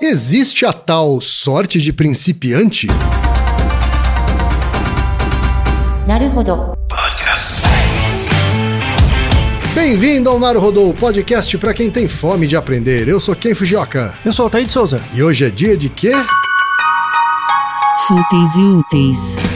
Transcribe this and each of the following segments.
Existe a tal sorte de principiante? Bem-vindo ao Naruhodo podcast para quem tem fome de aprender. Eu sou Ken Fujioka. Eu sou o de Souza. E hoje é dia de quê? Fúteis e úteis.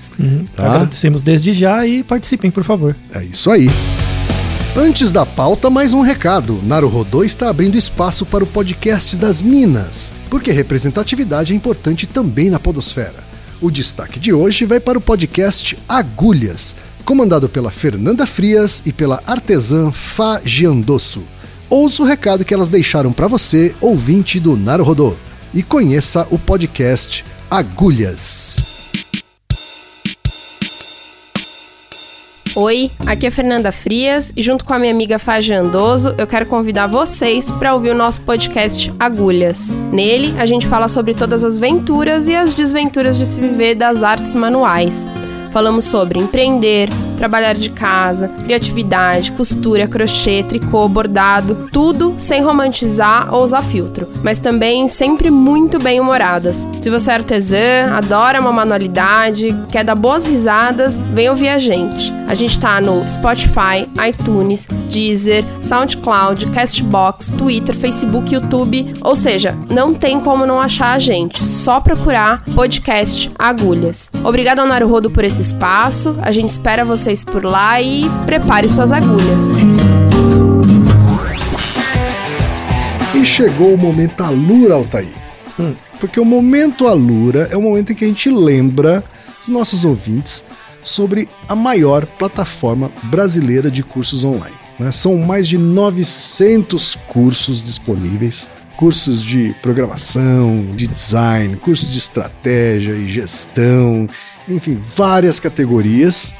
Tá? Agradecemos desde já e participem, por favor. É isso aí. Antes da pauta, mais um recado. Naruhodô está abrindo espaço para o podcast das Minas, porque representatividade é importante também na podosfera. O destaque de hoje vai para o podcast Agulhas, comandado pela Fernanda Frias e pela artesã Fá Giandosso. Ouça o recado que elas deixaram para você, ouvinte do Naruhodô, e conheça o podcast Agulhas. Oi, aqui é Fernanda Frias e junto com a minha amiga Fágia Andoso, eu quero convidar vocês para ouvir o nosso podcast Agulhas. Nele, a gente fala sobre todas as venturas e as desventuras de se viver das artes manuais. Falamos sobre empreender, trabalhar de casa, criatividade, costura, crochê, tricô, bordado, tudo sem romantizar ou usar filtro, mas também sempre muito bem humoradas. Se você é artesã, adora uma manualidade, quer dar boas risadas, vem ouvir a gente. A gente tá no Spotify, iTunes, Deezer, SoundCloud, Castbox, Twitter, Facebook, YouTube, ou seja, não tem como não achar a gente, só procurar podcast Agulhas. Obrigado ao Naruhodo por esse espaço, a gente espera vocês por lá e prepare suas agulhas. E chegou o momento Alura, Altair. Porque o momento Alura é o momento em que a gente lembra os nossos ouvintes sobre a maior plataforma brasileira de cursos online. né? São mais de 900 cursos disponíveis. Cursos de programação, de design, cursos de estratégia e gestão, enfim, várias categorias.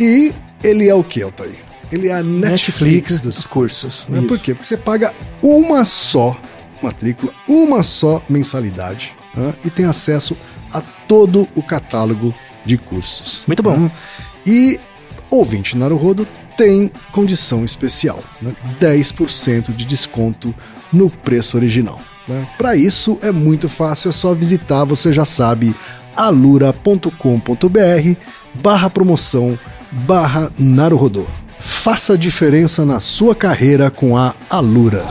E ele é o que, Altair? Ele é a Netflix, dos cursos. Né? Isso. Por quê? Porque você paga uma só matrícula, uma só mensalidade né? e tem acesso a todo o catálogo de cursos. Muito bom. né? E ouvinte Naruhodo tem condição especial, né? 10% de desconto no preço original. Né? Para isso é muito fácil, é só visitar, você já sabe, alura.com.br barra promoção barra Naruhodô. Faça diferença na sua carreira com a Alura.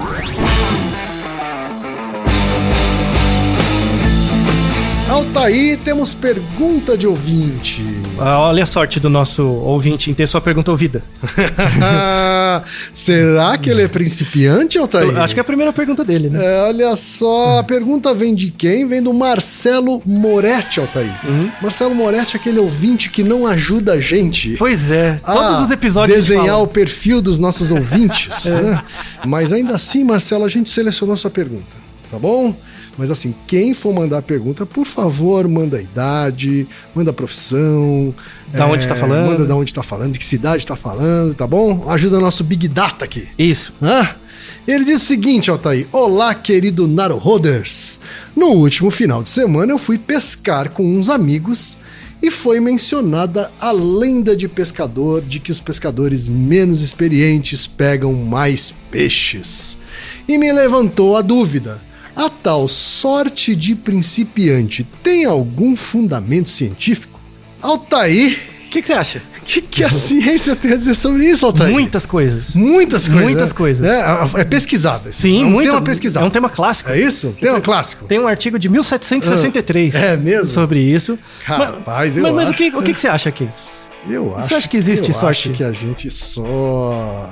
Altaí, temos pergunta de ouvinte. Ah, olha a sorte do nosso ouvinte em ter sua pergunta ouvida. Será que ele é principiante, Altair? Eu acho que é a primeira pergunta dele, né? É, olha só, a pergunta vem de quem? Vem do Marcelo Moretti, Altair. Uhum. Marcelo Moretti é aquele ouvinte que não ajuda a gente. Pois é, todos a os episódios desenhar o perfil dos nossos ouvintes, né? Mas ainda assim, Marcelo, a gente selecionou sua pergunta, tá bom? Mas assim, quem for mandar a pergunta, por favor, manda a idade, manda a profissão. Da onde tá falando. Manda da onde tá falando, de que cidade tá falando, tá bom? Ajuda nosso Big Data aqui. Isso. Hã? Ele diz o seguinte, Altair. Olá, querido Naruhoders. No último final de semana eu fui pescar com uns amigos e foi mencionada a lenda de pescador de que os pescadores menos experientes pegam mais peixes. E me levantou a dúvida: a tal sorte de principiante tem algum fundamento científico? Altair, O que, que você acha? o que, que a ciência tem a dizer sobre isso, Altair? Muitas coisas. Muitas coisas. Muitas né? coisas. É, é pesquisada. Sim, é um muito. tema pesquisado. É um tema clássico. É isso? Tema clássico. Tem um artigo de 1763 É mesmo? sobre isso. Rapaz, mas, eu mas, mas o, acho. que, o que, que você acha aqui? Eu acho. acha que existe eu sorte? acho que a gente só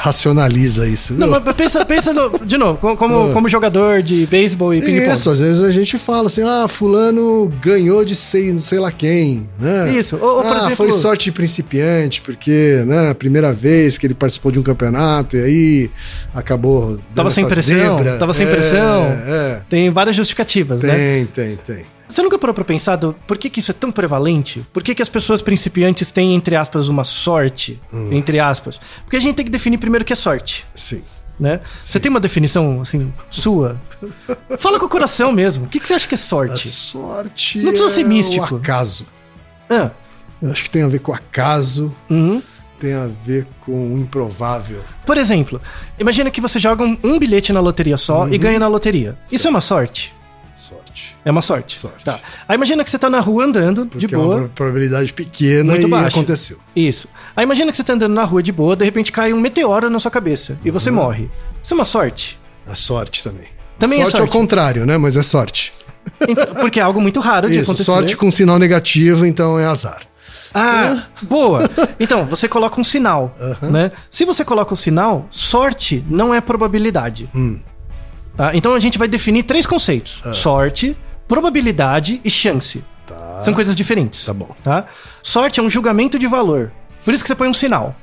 racionaliza isso. Não, mas pensa, pensa no- de novo, co- como, como jogador de beisebol e ping-pong. Isso, às vezes a gente fala assim, ah, fulano ganhou de sei, sei lá quem, né? Isso, ou- ou, ah, exemplo- foi sorte de principiante, porque, né, primeira vez que ele participou de um campeonato e aí acabou Tava sem pressão, zebra. tava sem É, pressão. É, Tem várias justificativas, né? tem, tem, tem. Você nunca parou pra pensar do, por que, que isso é tão prevalente? Por que, que as pessoas principiantes têm, entre aspas, uma sorte? Hum. Entre aspas. Porque a gente tem que definir primeiro o que é sorte, Sim. né? Você tem uma definição, assim, sua? Fala com o coração mesmo. O que, que você acha que é A sorte? sorte Não precisa ser é místico. o acaso. Ah, Eu acho que tem a ver com acaso, uhum. tem a ver com o improvável. Por exemplo, imagina que você joga um, um bilhete na loteria só Uhum. e ganha na loteria. Isso é uma sorte? Sorte. É uma sorte. Sorte. Tá. Aí imagina que você tá na rua andando, Porque de é uma boa. pro- probabilidade pequena Muito e baixa. aconteceu. Isso. Aí imagina que você tá andando na rua de boa, de repente cai um meteoro na sua cabeça e Uhum. você morre. Isso é uma sorte. A sorte também. Também é sorte ao sorte. contrário, né? Mas é sorte. Então, porque é algo muito raro de Isso, acontecer. sorte com sinal negativo, então é azar. Ah, boa. Então, você coloca um sinal, né? Se você coloca o sinal, sorte não é probabilidade. Hum. Tá? Então a gente vai definir três conceitos: Ah. sorte, probabilidade e chance. São coisas diferentes. Tá bom. Tá? Sorte é um julgamento de valor. Por isso que você põe um sinal.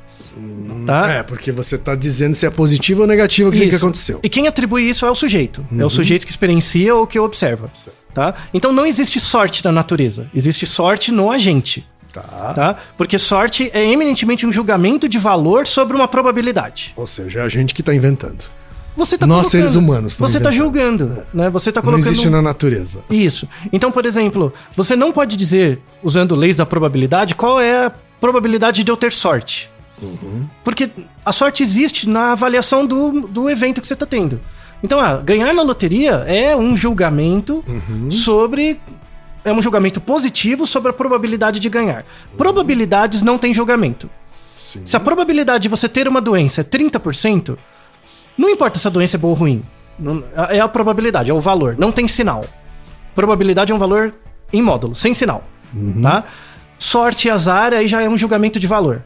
Tá? É, porque você tá dizendo se é positivo ou negativo aquilo que aconteceu. E quem atribui isso é o sujeito. É Uhum. o sujeito que experiencia ou que observa. Tá? Então não existe sorte na natureza. Existe sorte no agente. Tá. Tá? Porque sorte é eminentemente um julgamento de valor sobre uma probabilidade. Ou seja, é a gente que tá inventando. Você tá Nós, seres humanos, estamos Você tá inventando. julgando, né? Você tá Não colocando existe um- na natureza. Isso. Então, por exemplo, você não pode dizer, usando leis da probabilidade, qual é a probabilidade de eu ter sorte. Porque a sorte existe na avaliação do, do evento que você está tendo. Então, ah, ganhar na loteria é um julgamento sobre. É um julgamento positivo sobre a probabilidade de ganhar. Probabilidades não têm julgamento. Sim. Se a probabilidade de você ter uma doença é 30%, não importa se a doença é boa ou ruim. Não- É a probabilidade, é o valor. Não tem sinal. Probabilidade é um valor em módulo, sem sinal. Tá? Sorte e azar aí já é um julgamento de valor.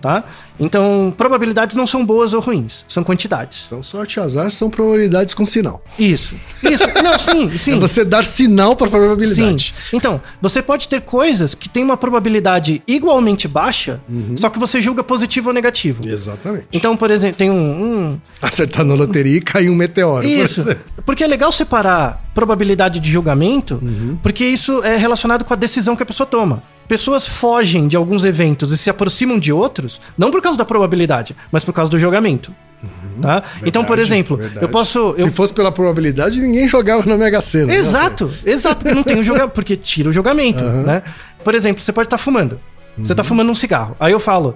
Tá? Então, probabilidades não são boas ou ruins, são quantidades. Então, sorte e azar são probabilidades com sinal. Isso. Isso. Não, sim, sim. É você dar sinal para probabilidade. Sim. Então, você pode ter coisas que têm uma probabilidade igualmente baixa, só que você julga positivo ou negativo. Exatamente. Então, por exemplo, tem um- um, Acertar na loteria e cair um meteoro. por Isso. exemplo. Porque é legal separar probabilidade de julgamento, porque isso é relacionado com a decisão que a pessoa toma. Pessoas fogem de alguns eventos e se aproximam de outros, não por causa da probabilidade, mas por causa do julgamento. Tá? então, por Verdade, exemplo, verdade. eu posso. eu- Se fosse pela probabilidade, ninguém jogava na Mega Sena. né? Exato, exato, porque não tem o julgamento, porque tira o julgamento, né? Por exemplo, você pode estar fumando. Você tá fumando um cigarro. Aí eu falo,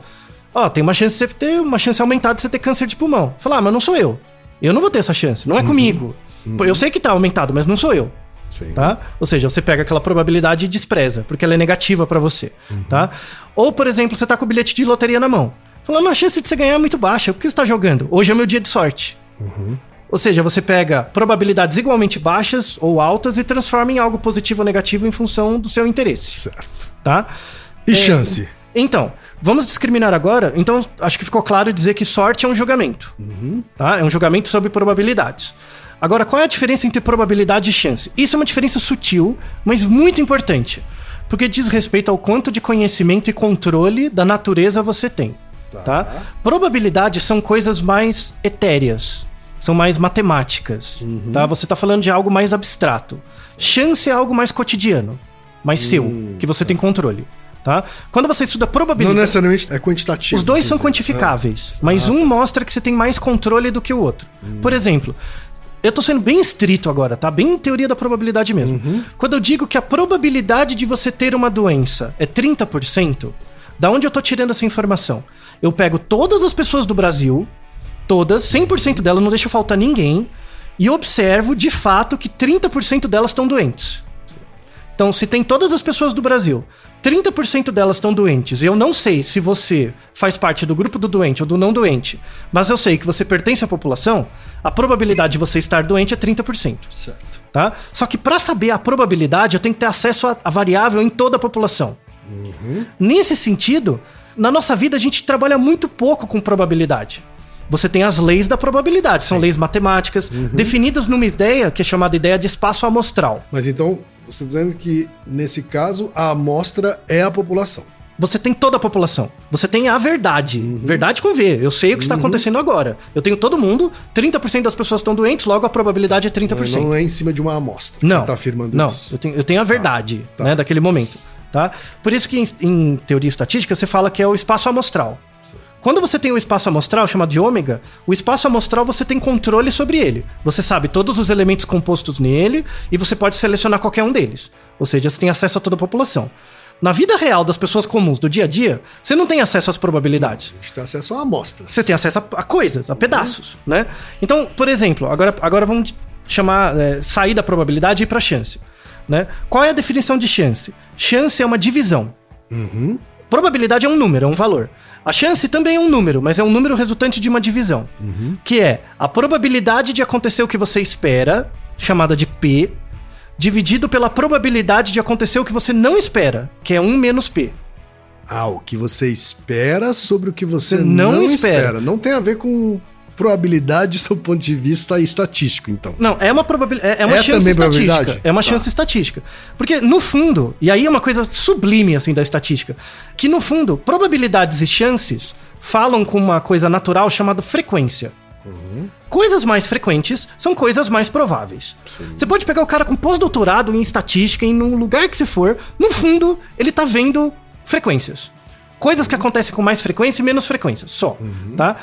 ó, tem uma chance de você ter uma chance aumentada de você ter câncer de pulmão. Falar, ah, mas não sou eu. Eu não vou ter essa chance, não é comigo. Pô, Eu sei que tá aumentado, mas não sou eu. Sim. Tá? Ou seja, você pega aquela probabilidade e despreza, porque ela é negativa pra você, tá? Ou, por exemplo, você tá com o bilhete de loteria na mão. Falando, a chance de você ganhar é muito baixa, por que você tá jogando? Hoje é meu dia de sorte. Ou seja, você pega probabilidades igualmente baixas ou altas e transforma em algo positivo ou negativo em função do seu interesse, Certo. tá? E chance? Então, vamos discriminar agora. Então, acho que ficou claro dizer que sorte é um julgamento. Tá? É um julgamento sobre probabilidades. Agora, qual é a diferença entre probabilidade e chance? Isso é uma diferença sutil, mas muito importante. Porque diz respeito ao quanto de conhecimento e controle da natureza você tem. Tá? Probabilidades são coisas mais etéreas. São mais matemáticas. Tá? Você está falando de algo mais abstrato. Chance é algo mais cotidiano. Mais seu, que você tem controle. Tá? Quando você estuda Não probabilidade. necessariamente é quantitativo. Os dois são quantificáveis, mas um mostra que você tem mais controle do que o outro. Por exemplo, eu tô sendo bem estrito agora, tá? Bem teoria da probabilidade mesmo. Quando eu digo que a probabilidade de você ter uma doença é 30%, da onde eu tô tirando essa informação? Eu pego todas as pessoas do Brasil, todas, 100% delas, não deixo faltar ninguém, e observo de fato que 30% delas estão doentes. Então, se tem todas as pessoas do Brasil, 30% delas estão doentes, e eu não sei se você faz parte do grupo do doente ou do não doente, mas eu sei que você pertence à população, a probabilidade de você estar doente é 30%. Certo. Tá? Só que para saber a probabilidade, eu tenho que ter acesso à, variável em toda a população. Nesse sentido, na nossa vida a gente trabalha muito pouco com probabilidade. Você tem as leis da probabilidade, são leis matemáticas, definidas numa ideia que é chamada ideia de espaço amostral. Mas então, você está dizendo que, nesse caso, a amostra é a população. Você tem toda a população. Você tem a verdade. Verdade com V. Eu sei o que está acontecendo agora. Eu tenho todo mundo, 30% das pessoas estão doentes, logo a probabilidade é 30%. Não é em cima de uma amostra. Não. Você está afirmando não, isso. Eu tenho, eu tenho a verdade, tá. né, daquele momento, tá? Por isso que em, em teoria estatística você fala que é o espaço amostral. Quando você tem o espaço amostral, chamado de ômega, o espaço amostral você tem controle sobre ele. Você sabe todos os elementos compostos nele e você pode selecionar qualquer um deles. Ou seja, você tem acesso a toda a população. Na vida real das pessoas comuns do dia a dia, você não tem acesso às probabilidades. A gente tem acesso a amostras. Você tem acesso a, coisas, a pedaços, né? Então, por exemplo, agora, agora vamos chamar, é, sair da probabilidade e ir para chance, né? Qual é a definição de chance? Chance é uma divisão. Probabilidade é um número, é um valor. A chance também é um número, mas é um número resultante de uma divisão, que é a probabilidade de acontecer o que você espera, chamada de P, dividido pela probabilidade de acontecer o que você não espera, que é 1 menos P. Ah, o que você espera sobre o que você, Você não, não espera. espera. Não tem a ver com probabilidade do seu ponto de vista estatístico, então. Não, é uma probabilidade. É, é uma É chance estatística. É uma Tá. chance estatística. Porque, no fundo, e aí é uma coisa sublime, assim, da estatística, que, no fundo, probabilidades e chances falam com uma coisa natural chamada frequência. Coisas mais frequentes são coisas mais prováveis. Você pode pegar o cara com pós-doutorado em estatística, em um lugar que você for, no fundo, ele tá vendo frequências. Coisas que acontecem com mais frequência e menos frequência, só, tá?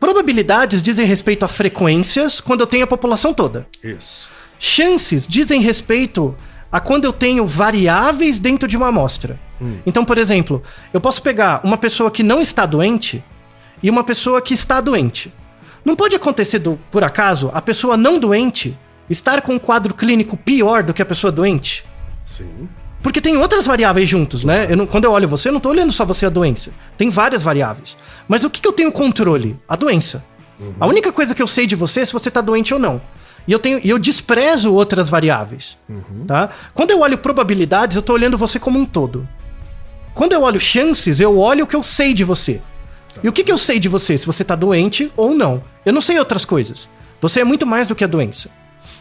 Probabilidades dizem respeito a frequências quando eu tenho a população toda. Isso. Chances dizem respeito a quando eu tenho variáveis dentro de uma amostra. Então, por exemplo, eu posso pegar uma pessoa que não está doente e uma pessoa que está doente. Não pode acontecer, do, por acaso, a pessoa não doente estar com um quadro clínico pior do que a pessoa doente? Sim. Porque tem outras variáveis juntos, né? Eu não- quando eu olho você, eu não tô olhando só você a doença. Tem várias variáveis. Mas o que, que eu tenho controle? A doença. A única coisa que eu sei de você é se você tá doente ou não. E eu, tenho, e eu desprezo outras variáveis. Tá? Quando eu olho probabilidades, eu tô olhando você como um todo. Quando eu olho chances, eu olho o que eu sei de você. E o que, que eu sei de você? Se você tá doente ou não. Eu não sei outras coisas. Você é muito mais do que a doença.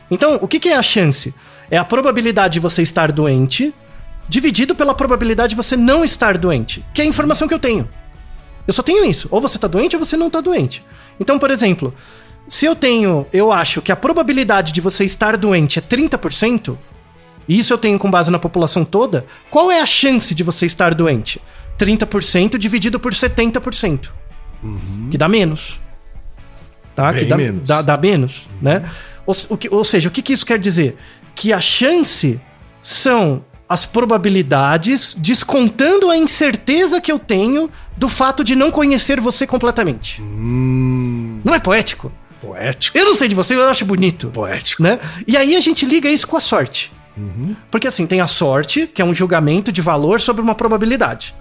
Então, o que, que é a chance? É a probabilidade de você estar doente dividido pela probabilidade de você não estar doente, que é a informação que eu tenho. Eu só tenho isso. Ou você tá doente ou você não tá doente. Então, por exemplo, se eu tenho, eu acho que a probabilidade de você estar doente é 30%, e isso eu tenho com base na população toda, qual é a chance de você estar doente? 30% dividido por 70%. Que dá menos. Tá? Bem que dá menos. Dá, dá menos, né? Ou, o que- ou seja, o que, que isso quer dizer? Que a chance são as probabilidades descontando a incerteza que eu tenho do fato de não conhecer você completamente. Não é poético? Poético. Eu não sei de você, eu acho bonito. Poético. Né? E aí a gente liga isso com a sorte. Porque assim, tem a sorte, que é um julgamento de valor sobre uma probabilidade.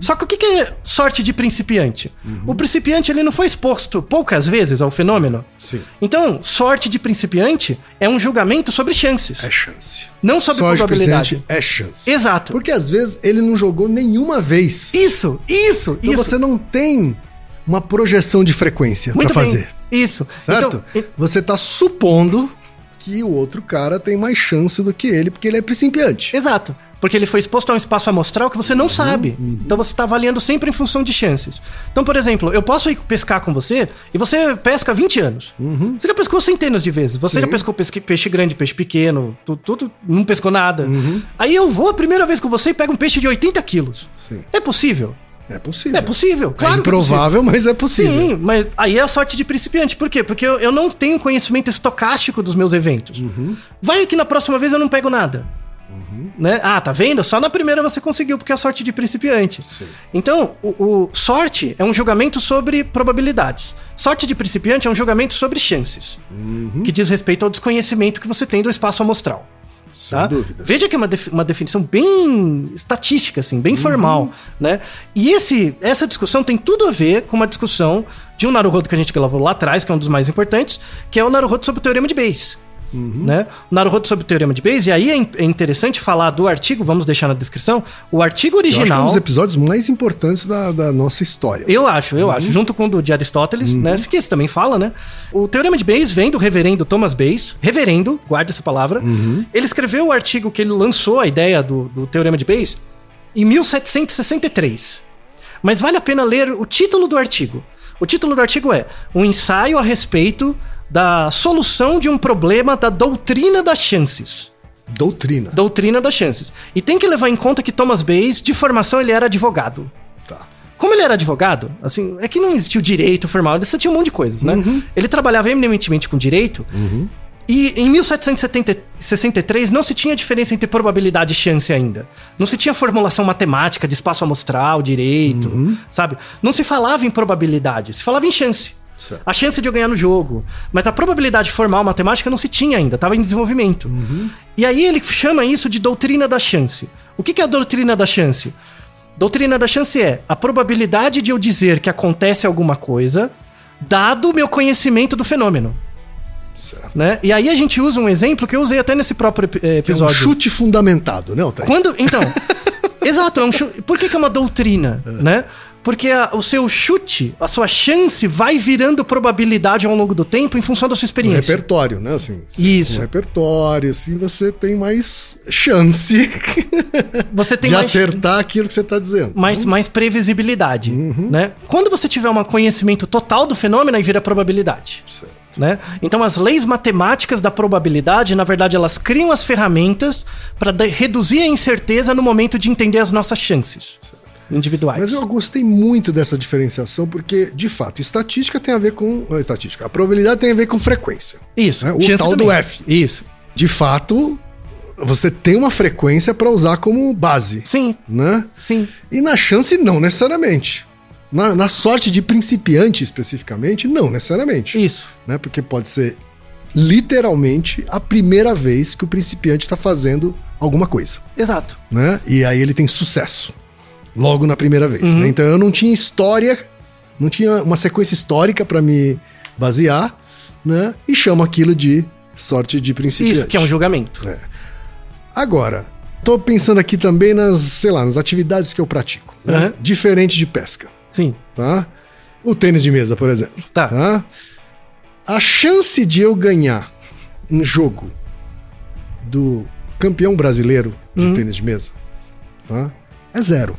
Só que o que é sorte de principiante? O principiante ele não foi exposto poucas vezes ao fenômeno. Sim. Então, sorte de principiante é um julgamento sobre chances, É chance. não sobre Sorte probabilidade. é chance. Exato. Porque às vezes ele não jogou nenhuma vez. Isso, isso, Então isso. você não tem uma projeção de frequência bem. fazer. Isso. Certo? Então, Você tá supondo que o outro cara tem mais chance do que ele, porque ele é principiante. Exato. Porque ele foi exposto a um espaço amostral que você não sabe. Então você está avaliando sempre em função de chances. Então, por exemplo, eu posso ir pescar com você e você pesca há 20 anos. Você já pescou centenas de vezes. Você Sim. já pescou pesque- peixe grande, peixe pequeno, tudo, tudo não pescou nada. Aí eu vou a primeira vez com você e pego um peixe de 80 quilos. Sim. É possível? É possível. É possível, É claro. que é improvável, mas é possível. Sim, mas aí é a sorte de principiante. Por quê? Porque eu, eu não tenho conhecimento estocástico dos meus eventos. Uhum. Vai que na próxima vez eu não pego nada. Né? Ah, tá vendo? Só na primeira você conseguiu, porque é a sorte de principiante. Sim. Então, o, o sorte é um julgamento sobre probabilidades. Sorte de principiante é um julgamento sobre chances. Uhum. Que diz respeito ao desconhecimento que você tem do espaço amostral. Sem tá? dúvida. Veja que é uma, defi- uma definição bem estatística, assim, bem formal, né? E esse, essa discussão tem tudo a ver com uma discussão de um Naruhodo que a gente gravou lá atrás, que é um dos mais importantes, que é o Naruhodo sobre o Teorema de Bayes. Né? O Naruhodo sobre o Teorema de Bayes, e aí é é interessante falar do artigo, vamos deixar na descrição, o artigo Eu acho que é um original... dos episódios mais importantes da, da nossa história. Eu acho, eu acho. Junto com o do de Aristóteles, né? Que esse também fala, né? O Teorema de Bayes vem do reverendo Thomas Bayes. Reverendo, guarde essa palavra. Ele escreveu o artigo que ele lançou a ideia do, do Teorema de Bayes em 1763. Mas vale a pena ler o título do artigo. O título do artigo é Um ensaio a respeito da solução de um problema da doutrina das chances. Doutrina. Doutrina das chances. E tem que levar em conta que Thomas Bayes, de formação, ele era advogado. Tá. Como ele era advogado, assim, é que não existia o direito formal, ele tinha um monte de coisas, né? Ele trabalhava eminentemente com direito. E em 1763 não se tinha diferença entre probabilidade e chance ainda. Não se tinha formulação matemática de espaço amostral, direito, sabe? Não se falava em probabilidade, se falava em chance. Certo. A chance de eu ganhar no jogo. Mas a probabilidade formal matemática não se tinha ainda, estava em desenvolvimento. E aí ele chama isso de doutrina da chance. O que é a doutrina da chance? Doutrina da chance é a probabilidade de eu dizer que acontece alguma coisa, dado o meu conhecimento do fenômeno. Certo. Né? E aí a gente usa um exemplo que eu usei até nesse próprio ep- eh, É um episódio. chute fundamentado, né, Altair? Quando, então, exato, é um chute. Por que, que é uma doutrina, né? Porque a- o seu chute, a sua chance vai virando probabilidade ao longo do tempo em função da sua Um experiência. repertório, né? Assim, Isso. Um repertório, assim você tem mais chance Você tem de mais, acertar aquilo que você está dizendo. mais, mais previsibilidade, Uhum. né? Quando você tiver um conhecimento total do fenômeno, aí vira probabilidade. Certo. Né? Então, as leis matemáticas da probabilidade, na verdade, elas criam as ferramentas para reduzir a incerteza no momento de entender as nossas chances individuais. Mas eu gostei muito dessa diferenciação porque, de fato, estatística tem a ver com. a Estatística. A probabilidade tem a ver com frequência. Isso. né? O tal também. do F. Isso. De fato, você tem uma frequência para usar como base. Sim, Né? sim. E na chance, não necessariamente. Na, na sorte de principiante, especificamente, não necessariamente. Isso. Né? Porque pode ser literalmente a primeira vez que o principiante está fazendo alguma coisa. Exato. Né? E aí ele tem sucesso. Logo na primeira vez. Uhum. né? Então eu não tinha história, não tinha uma sequência histórica para me basear, né? E chamo aquilo de sorte de principiante. Isso, que é um julgamento. É. Agora, tô pensando aqui também nas, sei lá, nas atividades que eu pratico. né? Aham. Diferente de pesca, Sim. tá? O tênis de mesa, por exemplo. Tá. A chance de eu ganhar um jogo do campeão brasileiro de Uhum. tênis de mesa tá? é zero.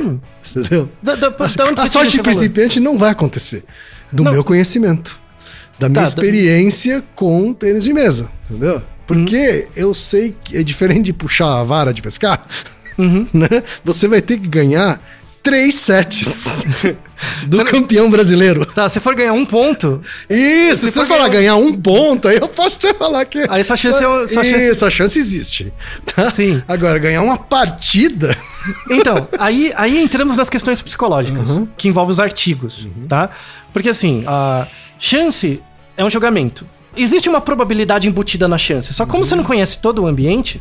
Entendeu? Da, da, da a sorte de principiante não vai acontecer. Do Não. meu conhecimento. Da minha Tá, experiência com tênis de mesa. Entendeu? Porque Uhum. eu sei que é diferente de puxar a vara de pescar. Uhum. Né? Você vai ter que ganhar três sets do campeão brasileiro. Tá, se for ganhar um ponto, Isso, se for você falar ganhar ganhar um ponto, aí eu posso até falar que. Aí essa chance é o- essa Isso, chance- essa chance existe. Tá? Sim. Agora, ganhar uma partida. Então, aí, aí entramos nas questões psicológicas, Uhum. que envolvem os artigos, tá? Porque assim, a chance é um julgamento. Existe uma probabilidade embutida na chance, só como você não conhece todo o ambiente,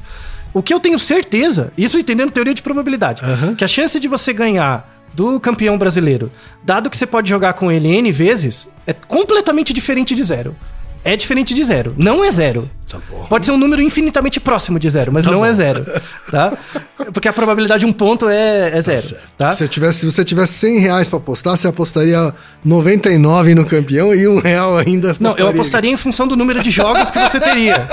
o que eu tenho certeza, isso entendendo teoria de probabilidade, que a chance de você ganhar do campeão brasileiro, dado que você pode jogar com ele N vezes, é completamente diferente de zero. É diferente de zero. Não é zero. Tá bom. Pode ser um número infinitamente próximo de zero, mas não é zero. Tá? Porque a probabilidade de um ponto é, é zero. Tá? Se, eu tivesse, se você tivesse 100 reais pra apostar, você apostaria 99 no campeão e um real ainda. Não, eu apostaria em função do número de jogos que você teria.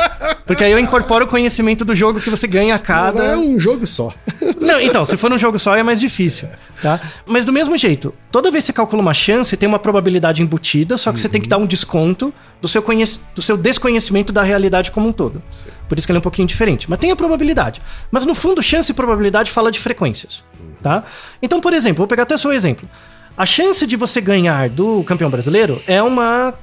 Porque aí eu incorporo o conhecimento do jogo que você ganha a Cada... É cada. um jogo só. Não, então, se for um jogo só é mais difícil, tá? Mas do mesmo jeito, toda vez que você calcula uma chance, tem uma probabilidade embutida, só que você tem que dar um desconto do seu, conhec... do seu desconhecimento da realidade como um todo. Por isso que ele é um pouquinho diferente. Mas tem a probabilidade. Mas no fundo, chance e probabilidade fala de frequências. Tá? Então, por exemplo, vou pegar até seu exemplo. A chance de você ganhar do campeão brasileiro é uma,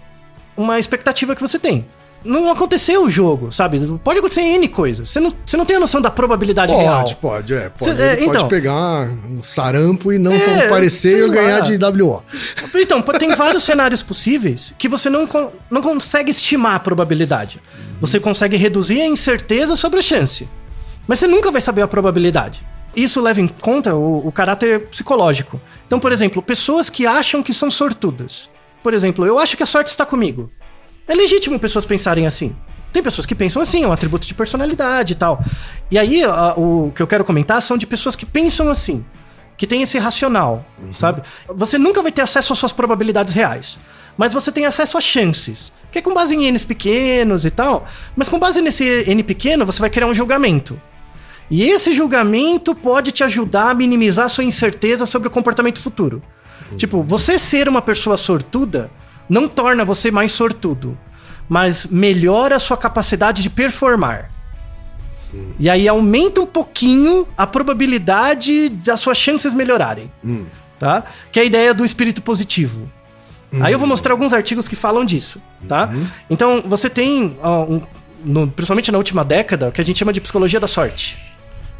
uma expectativa que você tem. Não aconteceu o jogo, sabe? Pode acontecer N coisas. Você não, você não tem a noção da probabilidade real. Pode, pode, é. Pode, Cê- é, ele pode então. pegar um sarampo e não É, comparecer e ganhar lá. de WO. Então, tem vários cenários possíveis que você não, não consegue estimar a probabilidade. Você consegue reduzir a incerteza sobre a chance. Mas você nunca vai saber a probabilidade. Isso leva em conta o, o caráter psicológico. Então, por exemplo, pessoas que acham que são sortudas. Por exemplo, eu acho que a sorte está comigo. É legítimo pessoas pensarem assim. Tem pessoas que pensam assim, é um atributo de personalidade e tal. E aí, a- o que eu quero comentar são de pessoas que pensam assim, que tem esse racional, sabe? Você nunca vai ter acesso às suas probabilidades reais, mas você tem acesso a chances, que é com base em N's pequenos e tal. Mas com base nesse N pequeno, você vai criar um julgamento. E esse julgamento pode te ajudar a minimizar a sua incerteza sobre o comportamento futuro. Tipo, você ser uma pessoa sortuda não torna você mais sortudo, mas melhora a sua capacidade de performar. E aí aumenta um pouquinho a probabilidade das suas chances melhorarem. Tá? Que é a ideia do espírito positivo. Aí eu vou mostrar alguns artigos que falam disso, tá? Então, você tem, ó, um- no- principalmente na última década, o que a gente chama de psicologia da sorte.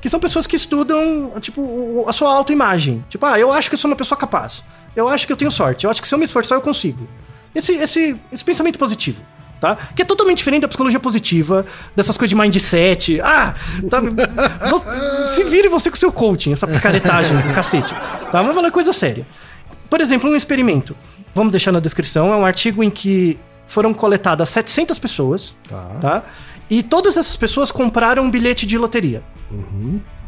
Que são pessoas que estudam, tipo, a sua autoimagem. Tipo, ah, eu acho que eu sou uma pessoa capaz. Eu acho que eu tenho sorte. Eu acho que se eu me esforçar, eu consigo. Esse, esse, esse pensamento positivo. Tá? Que é totalmente diferente da psicologia positiva, dessas coisas de mindset. Ah, tá, você- se vire você com seu coaching, essa picaretagem cacete. Tá? Vamos falar coisa séria. Por exemplo, um experimento. Vamos deixar na descrição. É um artigo em que foram coletadas 700 pessoas. Tá. E todas essas pessoas compraram um bilhete de loteria.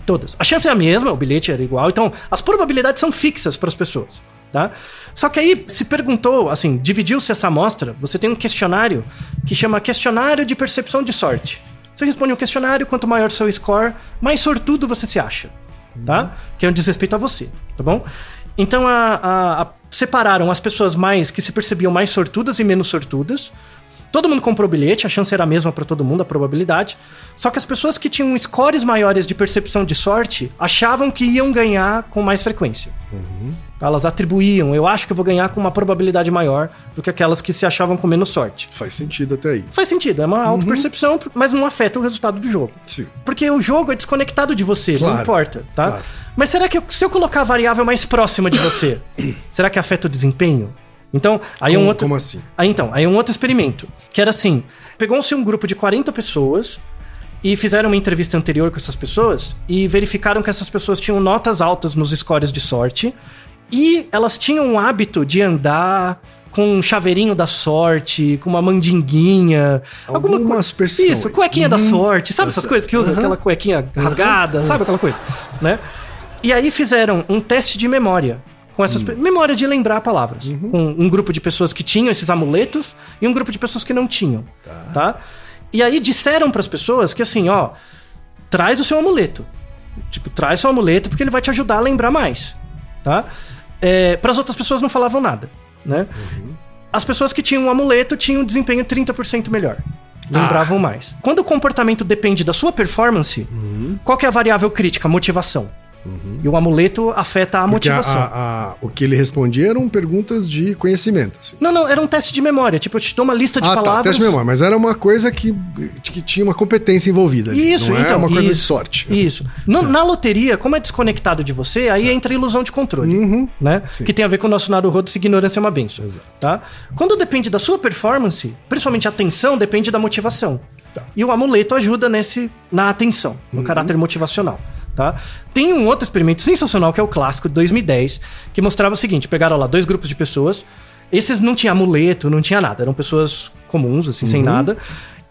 Todas. A chance é a mesma, o bilhete era igual. Então, as probabilidades são fixas para as pessoas. Tá? Só que aí se perguntou, assim, dividiu-se essa amostra. Você tem um questionário que chama Questionário de Percepção de Sorte. Você responde um questionário, quanto maior o seu score, mais sortudo você se acha. Tá? Que é um desrespeito a você, tá bom? Então a- a- a- separaram as pessoas mais que se percebiam mais sortudas e menos sortudas. Todo mundo comprou bilhete, a chance era a mesma para todo mundo, a probabilidade. Só que as pessoas que tinham scores maiores de percepção de sorte achavam que iam ganhar com mais frequência. Elas atribuíam, eu acho que eu vou ganhar com uma probabilidade maior do que aquelas que se achavam com menos sorte. Faz sentido até aí. Faz sentido, é uma auto-percepção, mas não afeta o resultado do jogo. Sim. Porque o jogo é desconectado de você, não Claro, importa, tá? claro. Mas será que eu- se eu colocar a variável mais próxima de você, será que afeta o desempenho? Então, aí é um Como- outro. como assim? Aí então, aí um outro experimento. Que era assim: pegou-se um grupo de 40 pessoas e fizeram uma entrevista anterior com essas pessoas e verificaram que essas pessoas tinham notas altas nos scores de sorte e elas tinham o hábito de andar com um chaveirinho da sorte, com uma mandinguinha. alguma Alguma coi- superstição Isso, cuequinha da Uhum. sorte, sabe essas Tá coisas que usa certo. aquela cuequinha rasgada, sabe aquela coisa, né? E aí fizeram um teste de memória com essas Hum. memória de lembrar palavras, Uhum. com um grupo de pessoas que tinham esses amuletos e um grupo de pessoas que não tinham, tá? E aí disseram para as pessoas que assim, ó, traz o seu amuleto. Tipo, traz seu amuleto porque ele vai te ajudar a lembrar mais, tá? É, para as outras pessoas não falavam nada, né? As pessoas que tinham um amuleto tinham um desempenho 30% melhor. Lembravam mais. Quando o comportamento depende da sua performance, qual que é a variável crítica? Motivação. E o amuleto afeta a Porque motivação. a- a- o que ele respondia eram perguntas de conhecimento. assim. Não, não, era um teste de memória. Tipo, eu te dou uma lista de ah, tá, palavras. teste de memória, mas era uma coisa que, que tinha uma competência envolvida. ali, Isso, não então. é uma coisa de isso, sorte. Isso. No- na loteria, como é desconectado de você, aí entra a ilusão de controle. Né? Uhum. Sim. Que tem a ver com o nosso Naruhodo, se ignorância é uma benção. Exato. Tá? Quando depende da sua performance, principalmente a atenção, depende da motivação. Tá. E o amuleto ajuda nesse, na atenção, no Uhum. caráter motivacional. Tá? Tem um outro experimento sensacional que é o clássico de 2010, que mostrava o seguinte: pegaram lá dois grupos de pessoas, esses não tinha amuleto, não tinha nada, eram pessoas comuns, assim, Uhum. sem nada.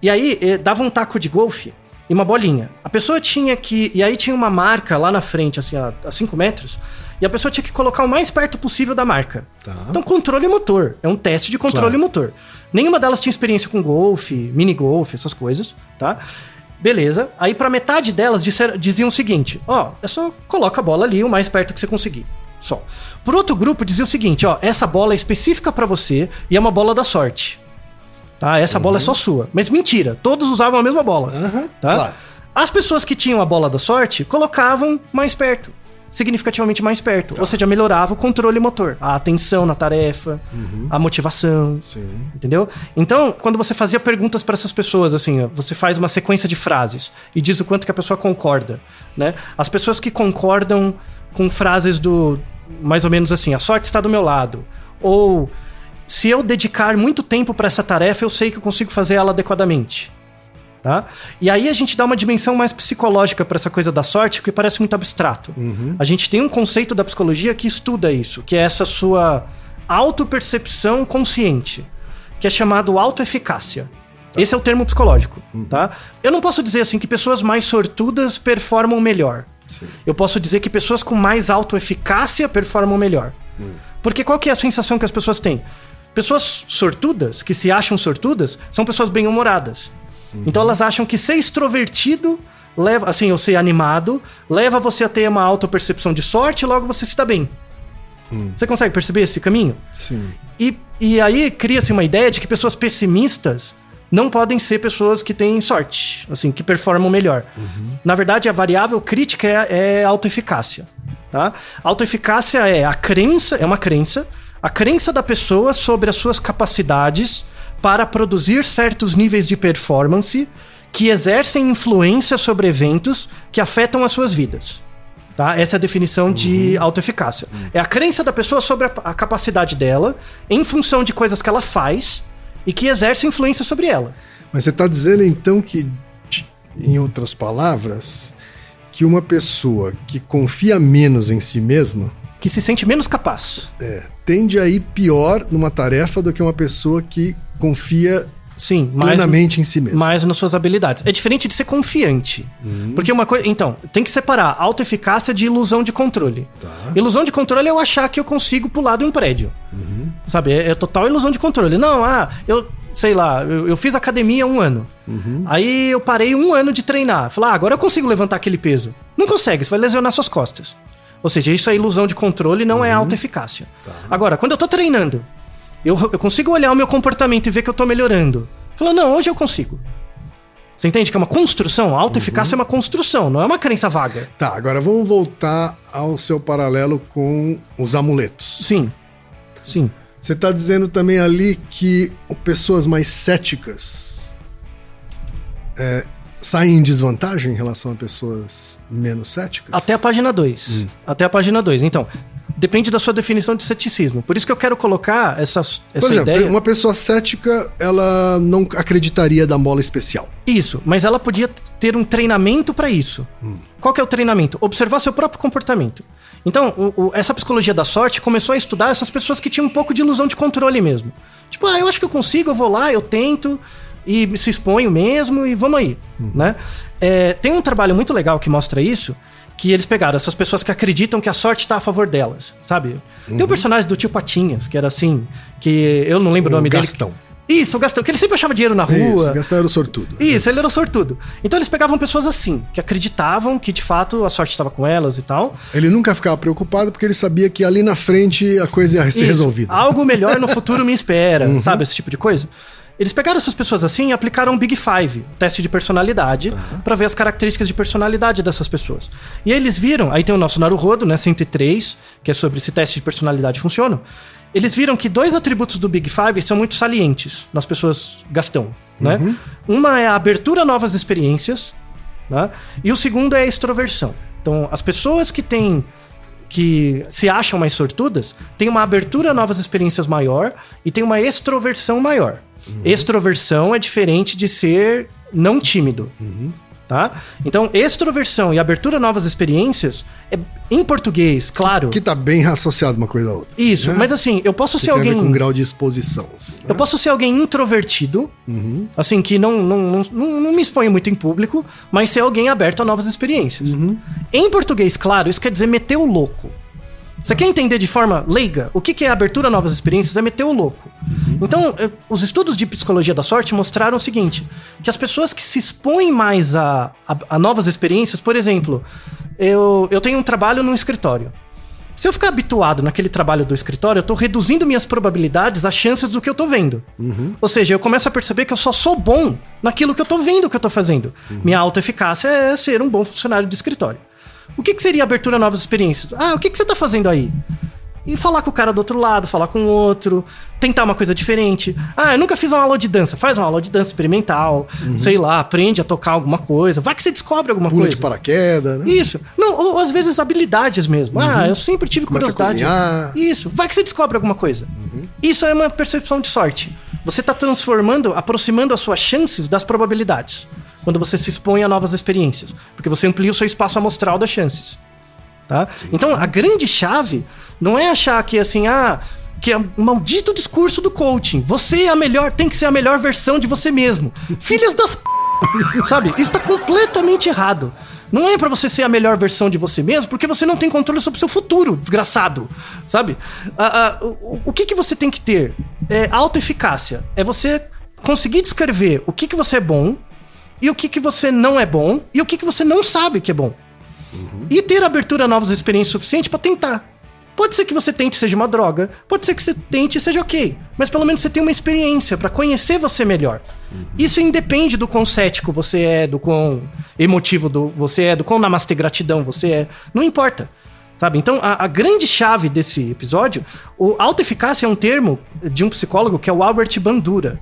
E aí eh, dava um taco de golfe e uma bolinha. A pessoa tinha que. E aí tinha uma marca lá na frente, assim, a 5 metros. E a pessoa tinha que colocar o mais perto possível da marca. Tá. Então, controle motor. É um teste de controle Claro. motor. Nenhuma delas tinha experiência com golfe, mini golfe, essas coisas, tá? Beleza. Aí, pra metade delas, disser- diziam o seguinte: ó, é só coloca a bola ali o mais perto que você conseguir. Só. Por outro grupo, dizia o seguinte: ó, essa bola é específica pra você e é uma bola da sorte. Tá? Essa bola é só sua. Mas mentira, todos usavam a mesma bola. Aham, tá? claro. As pessoas que tinham a bola da sorte colocavam mais perto. Significativamente mais perto. Ou seja, melhorava o controle motor, a atenção na tarefa, a motivação. Sim. Entendeu? Então, quando você fazia perguntas para essas pessoas, assim, ó, você faz uma sequência de frases e diz o quanto que a pessoa concorda, né? As pessoas que concordam com frases do mais ou menos assim, a sorte está do meu lado, ou se eu dedicar muito tempo para essa tarefa, eu sei que eu consigo fazer ela adequadamente. Tá? E aí a gente dá uma dimensão mais psicológica para essa coisa da sorte, porque parece muito abstrato. A gente tem um conceito da psicologia que estuda isso, que é essa sua autopercepção consciente, que é chamado autoeficácia. Esse é o termo psicológico, tá? Eu não posso dizer assim que pessoas mais sortudas performam melhor. Sim. Eu posso dizer que pessoas com mais autoeficácia performam melhor. Porque qual que é a sensação que as pessoas têm? Pessoas sortudas, que se acham sortudas, são pessoas bem-humoradas. Então elas acham que ser extrovertido leva, assim, ou ser animado, leva você a ter uma autopercepção de sorte e logo você se dá bem. Você consegue perceber esse caminho? Sim. E, e aí cria-se uma ideia de que pessoas pessimistas não podem ser pessoas que têm sorte, assim, que performam melhor. Na verdade, a variável crítica é, é autoeficácia. Tá? Autoeficácia é a crença, é uma crença, a crença da pessoa sobre as suas capacidades para produzir certos níveis de performance que exercem influência sobre eventos que afetam as suas vidas. Tá? Essa é a definição de autoeficácia. É a crença da pessoa sobre a, a capacidade dela em função de coisas que ela faz e que exercem influência sobre ela. Mas você está dizendo então que, em outras palavras, que uma pessoa que confia menos em si mesma Que se sente menos capaz. é, tende a ir pior numa tarefa do que uma pessoa que confia Sim, mais, plenamente em si mesma. mais nas suas habilidades. É diferente de ser confiante. Porque uma coisa. Então, tem que separar autoeficácia de ilusão de controle. Ilusão de controle é eu achar que eu consigo pular de um prédio. Sabe? É, é total ilusão de controle. Não, ah, eu. Sei lá, eu, eu fiz academia há um ano. Aí eu parei um ano de treinar. Falei, ah, agora eu consigo levantar aquele peso. Não consegue, você vai lesionar suas costas. Ou seja, isso é ilusão de controle, não é autoeficácia. Agora, quando eu tô treinando, eu, eu consigo olhar o meu comportamento e ver que eu tô melhorando. Falou, não, hoje eu consigo. Você entende que é uma construção? A autoeficácia é uma construção, não é uma crença vaga. Tá, agora vamos voltar ao seu paralelo com os amuletos. Sim. Sim. Você está dizendo também ali que pessoas mais céticas é, saem em desvantagem em relação a pessoas menos céticas? Até a página 2. Até a página 2. Então, depende da sua definição de ceticismo. Por isso que eu quero colocar essa, essa Por exemplo, ideia. uma pessoa cética, ela não acreditaria da mola especial. Isso, mas ela podia ter um treinamento para isso. Qual que é o treinamento? Observar seu próprio comportamento. Então, o- o- essa psicologia da sorte começou a estudar essas pessoas que tinham um pouco de ilusão de controle mesmo. Tipo, ah, eu acho que eu consigo, eu vou lá, eu tento e se exponho mesmo e vamos aí, né? É, tem um trabalho muito legal que mostra isso, que eles pegaram essas pessoas que acreditam que a sorte tá a favor delas, sabe? Tem um personagem do tio Patinhas, que era assim, que eu não lembro o, O nome Gastão. dele. Isso, o Gastão, que ele sempre achava dinheiro na rua. Isso, Gastão era o sortudo. Isso, ele era um sortudo. Então eles pegavam pessoas assim, que acreditavam que de fato a sorte estava com elas e tal. Ele nunca ficava preocupado porque ele sabia que ali na frente a coisa ia ser Isso, resolvida. Algo melhor no futuro me espera, sabe? Esse tipo de coisa. Eles pegaram essas pessoas assim e aplicaram um Big Five, teste de personalidade, pra ver as características de personalidade dessas pessoas. E aí eles viram, aí tem o nosso Naruhodo, né, 103, que é sobre se teste de personalidade funcionam. Eles viram que dois atributos do Big Five são muito salientes nas pessoas Gastão, né? Uma é a abertura a novas experiências, né? E o segundo é a extroversão. Então, as pessoas que têm que se acham mais sortudas têm uma abertura a novas experiências maior e tem uma extroversão maior. Extroversão é diferente de ser não tímido. Tá? Então, extroversão e abertura a novas experiências, é, em português, claro. Que tá bem associado uma coisa a outra. Isso, né? mas assim, eu posso Que ser alguém. com grau de exposição. assim, né? Eu posso ser alguém introvertido, assim, que não, não, não, não, não me expõe muito em público, mas ser alguém aberto a novas experiências. Em português, claro, isso quer dizer meter o louco. Você quer entender de forma leiga o que que é abertura a novas experiências? É meter o louco. Então, eh, os estudos de psicologia da sorte mostraram o seguinte: que as pessoas que se expõem mais a, a, a novas experiências, por exemplo, eu, eu tenho um trabalho num escritório. Se eu ficar habituado naquele trabalho do escritório, eu tô reduzindo minhas probabilidades, as chances do que eu tô vendo. Ou seja, eu começo a perceber que eu só sou bom naquilo que eu tô vendo que eu tô fazendo. Minha autoeficácia é ser um bom funcionário de escritório. O que, que seria abertura a novas experiências? Ah, o que, que você tá fazendo aí? E falar com o cara do outro lado, falar com o outro, tentar uma coisa diferente. Ah, eu nunca fiz uma aula de dança. Faz uma aula de dança experimental, sei lá, aprende a tocar alguma coisa. Vai que você descobre alguma Pula coisa. de paraquedas, né? Isso. Não, ou às vezes habilidades mesmo. Ah, eu sempre tive Começa curiosidade. Isso. Vai que você descobre alguma coisa. Isso é uma percepção de sorte. Você está transformando, aproximando as suas chances das probabilidades. Quando você se expõe a novas experiências. Porque você amplia o seu espaço amostral das chances. Tá? Então, a grande chave não é achar que assim, ah, que é um maldito discurso do coaching. Você é a melhor, tem que ser a melhor versão de você mesmo. Filhas das p... Sabe? Isso tá completamente errado. Não é pra você ser a melhor versão de você mesmo, porque você não tem controle sobre o seu futuro, desgraçado. Sabe? Ah, ah, o, o que, que você tem que ter? É autoeficácia. É você conseguir descrever o que, que você é bom e o que, que você não é bom e o que, que você não sabe que é bom. E ter abertura a novas experiências suficiente pra tentar. Pode ser que você tente seja uma droga, pode ser que você tente seja ok, mas pelo menos você tem uma experiência pra conhecer você melhor. Isso independe do quão cético você é, do quão emotivo do, você é, do quão namastê gratidão você é, não importa. Sabe? Então, a, a grande chave desse episódio, o autoeficácia é um termo de um psicólogo que é o Albert Bandura.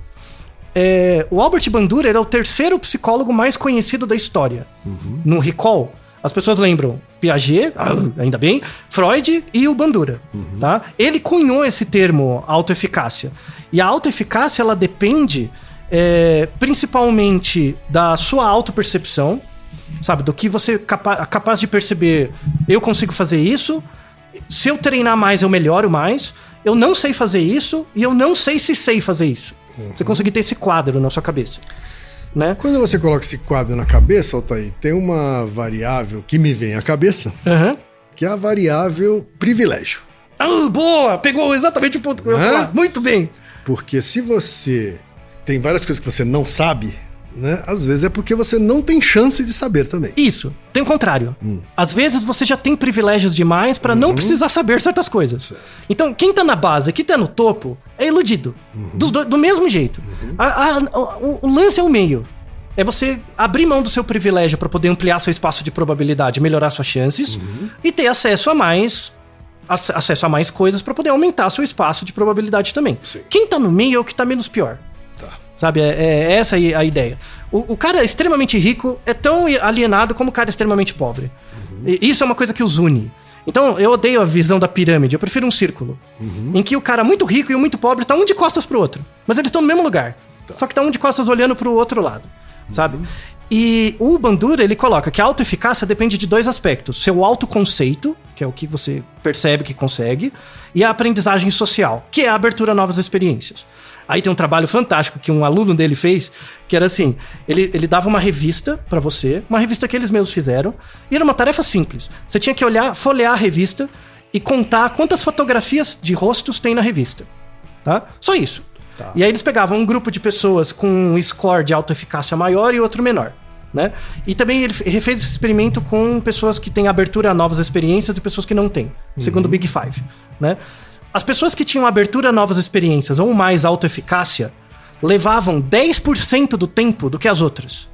É, o Albert Bandura era o terceiro psicólogo mais conhecido da história. No Recall, as pessoas lembram Piaget, ah, ainda bem, Freud e o Bandura. Tá? Ele cunhou esse termo autoeficácia. E a autoeficácia ela depende é, principalmente da sua autopercepção, sabe? Do que você é capa capaz de perceber. Eu consigo fazer isso. Se eu treinar mais, eu melhoro mais. Eu não sei fazer isso e eu não sei se sei fazer isso. Você conseguir ter esse quadro na sua cabeça. Né? Quando você coloca esse quadro na cabeça, Altair, tem uma variável que me vem à cabeça, Aham. que é a variável privilégio. Ah, boa! Pegou exatamente o ponto que eu ia falar. Muito bem. Porque se você tem várias coisas que você não sabe, né? Às vezes é porque você não tem chance de saber também. Isso. Tem o contrário. Às vezes você já tem privilégios demais pra não precisar saber certas coisas. Então, quem tá na base, quem tá no topo, é iludido. Dos do, do mesmo jeito. A- a- o, o lance é o meio. É você abrir mão do seu privilégio pra poder ampliar seu espaço de probabilidade, melhorar suas chances e ter acesso a mais ac- acesso a mais coisas pra poder aumentar seu espaço de probabilidade também. Sim. Quem tá no meio é o que tá menos pior. Tá. Sabe, é, é essa aí a ideia. O, o cara extremamente rico é tão alienado como o cara extremamente pobre. E isso é uma coisa que os une. Então, eu odeio a visão da pirâmide, eu prefiro um círculo. Em que o cara muito rico e o muito pobre tá um de costas pro outro. Mas eles estão no mesmo lugar. Só que tá um de costas olhando pro outro lado. Sabe? E o Bandura, ele coloca que a autoeficácia depende de dois aspectos: seu autoconceito, que é o que você percebe que consegue, e a aprendizagem social, que é a abertura a novas experiências. Aí tem um trabalho fantástico que um aluno dele fez, que era assim: ele, ele dava uma revista pra você, uma revista que eles mesmos fizeram, e era uma tarefa simples. Você tinha que olhar, folhear a revista e contar quantas fotografias de rostos tem na revista. Tá? Só isso. E aí eles pegavam um grupo de pessoas com um score de autoeficácia maior e outro menor. Né? E também ele fe- fez esse experimento com pessoas que têm abertura a novas experiências e pessoas que não têm, segundo o Big Five. Né? As pessoas que tinham abertura a novas experiências ou mais autoeficácia levavam 10% do tempo do que as outras.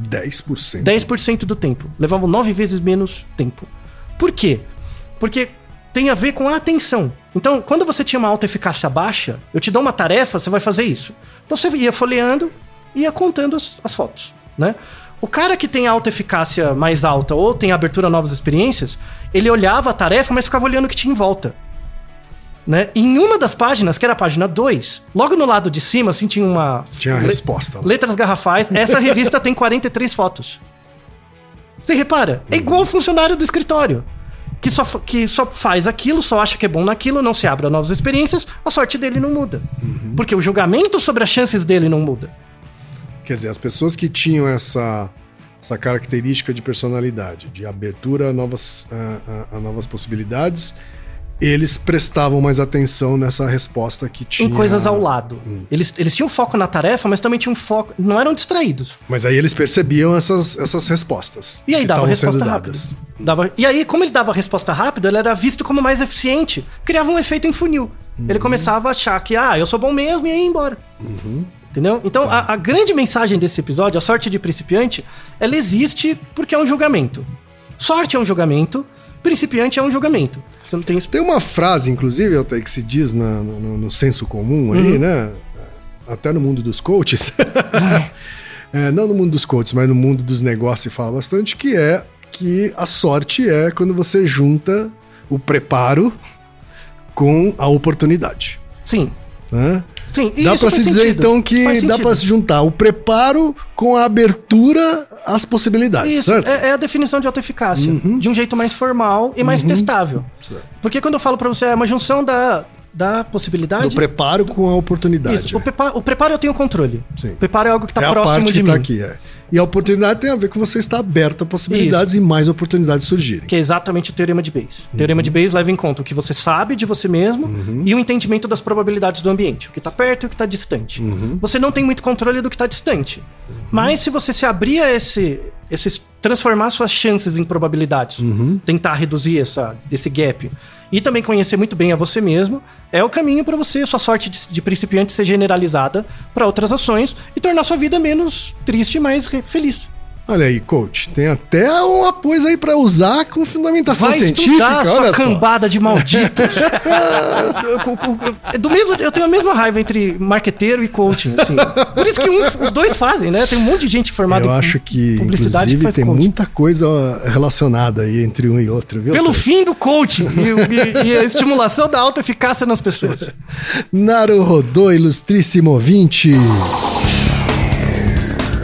10%. 10% do tempo. Levavam nove vezes menos tempo. Por quê? Porque tem a ver com a atenção. Então, quando você tinha uma alta eficácia baixa, eu te dou uma tarefa, você vai fazer isso. Então você ia folheando e ia contando as, as fotos, né? O cara que tem alta eficácia mais alta ou tem abertura a novas experiências, ele olhava a tarefa, mas ficava olhando o que tinha em volta. Né? Em uma das páginas, que era a página 2, logo no lado de cima, assim, tinha uma. Tinha a le- resposta lá. Letras garrafais. Essa revista tem 43 fotos. Você repara? É igual o funcionário do escritório. Que só, que só faz aquilo, só acha que é bom naquilo, não se abre a novas experiências, a sorte dele não muda. Porque o julgamento sobre as chances dele não muda. Quer dizer, as pessoas que tinham essa, essa característica de personalidade, de abertura a novas, a, a- a novas possibilidades, eles prestavam mais atenção nessa resposta que tinha. Em coisas ao lado. Eles, eles tinham foco na tarefa, mas também tinham foco. Não eram distraídos. Mas aí eles percebiam essas, essas respostas. E aí dava resposta rápida. Dava, e aí, como ele dava resposta rápida, ele era visto como mais eficiente. Criava um efeito em funil. Ele Uhum. começava a achar que, ah, eu sou bom mesmo e ia embora. Entendeu? Então, Tá. a, a grande mensagem desse episódio, a sorte de principiante, ela existe porque é um julgamento. Sorte é um julgamento, principiante é um julgamento. Você não tem isso. Tem uma frase, inclusive, até que se diz na- no, no senso comum aí, Uhum. né? Até no mundo dos coaches. É, não no mundo dos coaches, mas no mundo dos negócios se fala bastante, que é que a sorte é quando você junta o preparo com a oportunidade. Sim. né? Sim. Dá faz se dizer sentido. então que dá pra se juntar o preparo com a abertura às possibilidades, Isso, certo? Uhum. é, é a definição de autoeficácia. De um jeito mais formal e mais testável. Certo. Porque quando eu falo pra você, é uma junção da, da possibilidade. Do preparo com a oportunidade. Isso, o, prepa- o preparo eu tenho controle. Sim. O preparo é algo que tá é a próximo parte de que mim. tá aqui, é. E a oportunidade tem a ver com você estar aberto a possibilidades e mais oportunidades surgirem. Que é exatamente o teorema de Bayes. O teorema Uhum. de Bayes leva em conta o que você sabe de você mesmo e o entendimento das probabilidades do ambiente. O que tá perto e o que tá distante. Uhum. Você não tem muito controle do que tá distante. Mas se você se abrir a esse, esses transformar suas chances em probabilidades, Uhum. tentar reduzir essa, esse gap e também conhecer muito bem a você mesmo, é o caminho para você, sua sorte de, de principiante ser generalizada para outras ações e tornar sua vida menos triste e mais feliz. Olha aí, coach, tem até uma coisa aí pra usar com fundamentação Vai científica, estudar, sua olha só. cambada de malditos. Do mesmo, eu tenho a mesma raiva entre marqueteiro e coaching. assim. Por isso que um- os dois fazem, né? Tem um monte de gente formada Eu em acho que, publicidade que inclusive, faz tem coaching. muita coisa relacionada aí entre um e outro, viu? Pelo fim do coaching e, e- e a estimulação da alta eficácia nas pessoas. Naruhodô, ilustríssimo ouvinte.